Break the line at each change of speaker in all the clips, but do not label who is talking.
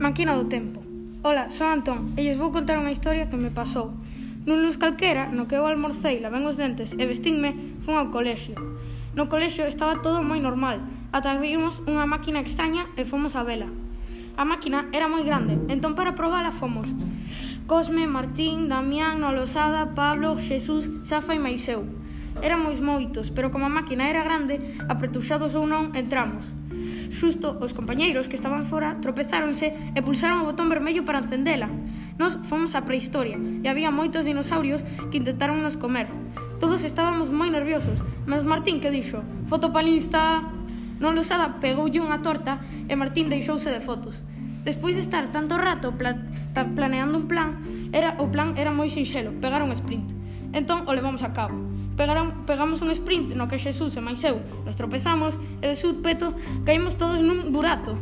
Máquina do tempo. Ola, son Antón e lles vou contar unha historia que me pasou. Nun luz calquera, no que eu almorcei, lavén os dentes e vestinme, fun ao colexio. No colexio estaba todo moi normal, ata que vimos unha máquina extraña e fomos a vela. A máquina era moi grande, entón para probala fomos. Cosme, Martín, Damián, Nolosada, Pablo, Xesús, Safa e máis eu. Éramos moitos, pero como a máquina era grande, apretuxados ou non, entramos. Xusto, os compañeiros que estaban fora tropezáronse e pulsaron o botón vermello para encendela. Nos fomos á prehistoria e había moitos dinosaurios que intentaron nos comer. Todos estábamos moi nerviosos, mas Martín que dixo, fotopalista... Non losada pegoulle unha torta e Martín deixouse de fotos. Despois de estar tanto rato pla planeando un plan, era o plan era moi sinxelo, pegar un sprint. Entón o levamos a cabo. Pegaram, pegamos un sprint no que Xesús e máis eu nos tropezamos e de súpeto caímos todos nun burato.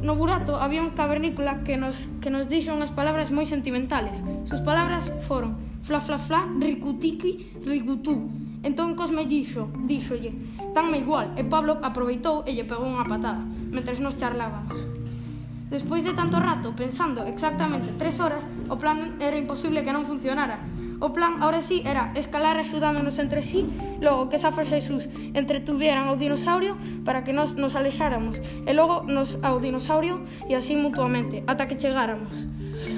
No burato había un cavernícola que nos, que nos dixo unhas palabras moi sentimentales. Sus palabras foron fla fla fla, ricutiqui, ricutú. Entón Cosme dixo, dixolle, tanme igual, e Pablo aproveitou e lle pegou unha patada, mentres nos charlábamos. Despois de tanto rato, pensando exactamente tres horas, o plan era imposible que non funcionara. O plan, ahora sí, era escalar axudándonos entre sí, logo que Safra e Jesús entretuvieran ao dinosaurio para que nos nos alexáramos, e logo nos ao dinosaurio e así mutuamente, ata que chegáramos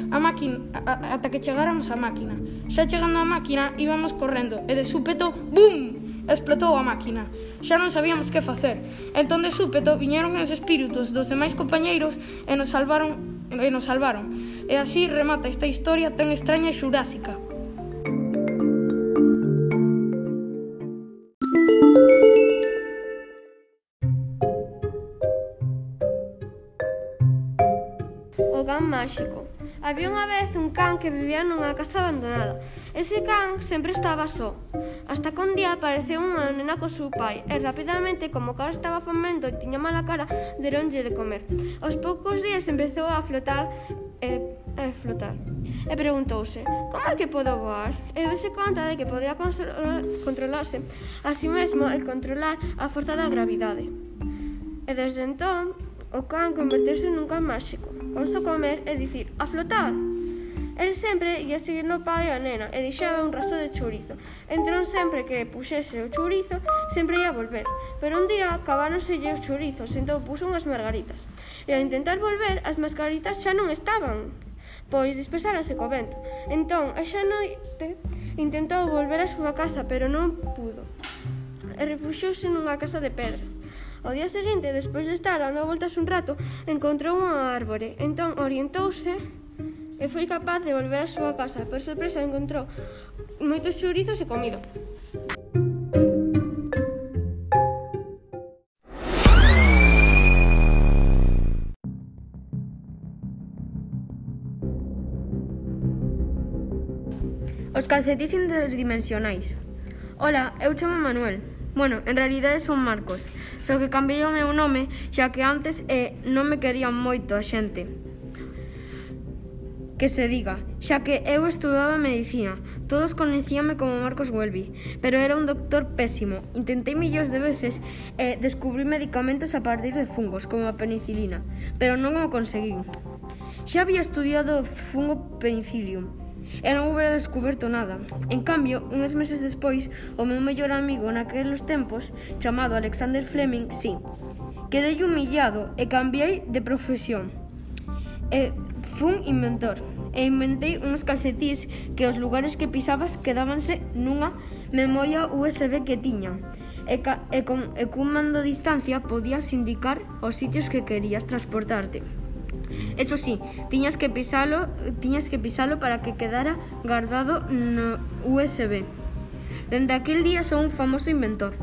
a máquina, a, ata que chegáramos á máquina. Xa chegando á máquina, íbamos correndo, e de súpeto, ¡bum!, explotou a máquina. Xa non sabíamos que facer. Entón de súpeto viñeron os espíritus dos demais compañeiros e nos salvaron e nos salvaron. E así remata esta historia tan extraña e xurásica.
O gan máxico Había unha vez un can que vivía nunha casa abandonada. Ese can sempre estaba só. Hasta que un día apareceu unha nena co seu pai e rapidamente, como o cara estaba famento e tiña mala cara, deronlle de comer. Aos poucos días empezou a flotar e, e flotar. E preguntouse, como é que podo voar? E dese conta de que podía controlarse a si sí mesmo e controlar a forza da gravidade. E desde entón, o can converterse nun can máxico, con só comer e dicir a flotar. El sempre ia seguindo o pai e a nena e deixaba un rastro de chourizo. Entón sempre que puxese o chourizo, sempre ia volver. Pero un día acabáronselle os chourizos, entón puxo unhas margaritas. E ao intentar volver, as margaritas xa non estaban pois dispersárase co vento. Entón, a xa noite intentou volver á súa casa, pero non pudo. E refuxouse nunha casa de pedra. Ao día seguinte, despois de estar dando voltas un rato, encontrou unha árbore. Entón orientouse e foi capaz de volver á súa casa. Por sorpresa, encontrou moitos chourizos e comido.
Os calcetís interdimensionais. Ola, eu chamo Manuel. Bueno, en realidade son Marcos, só que cambiei o meu nome xa que antes eh, non me querían moito a xente que se diga, xa que eu estudaba medicina. Todos coñecíame como Marcos Welby, pero era un doctor pésimo. Intentei millóns de veces e eh, descubrí medicamentos a partir de fungos, como a penicilina, pero non o conseguí. Xa había estudiado fungo penicillium, e non houbera descoberto nada. En cambio, uns meses despois, o meu mellor amigo naqueles tempos, chamado Alexander Fleming, sí, quedei humillado e cambiei de profesión. E fun inventor e inventei uns calcetís que os lugares que pisabas quedábanse nunha memoria USB que tiña e, ca, e, con, e cun mando a distancia podías indicar os sitios que querías transportarte. Eso sí, tiñas que pisalo, tiñas que pisalo para que quedara guardado no USB. Dende aquel día son un famoso inventor.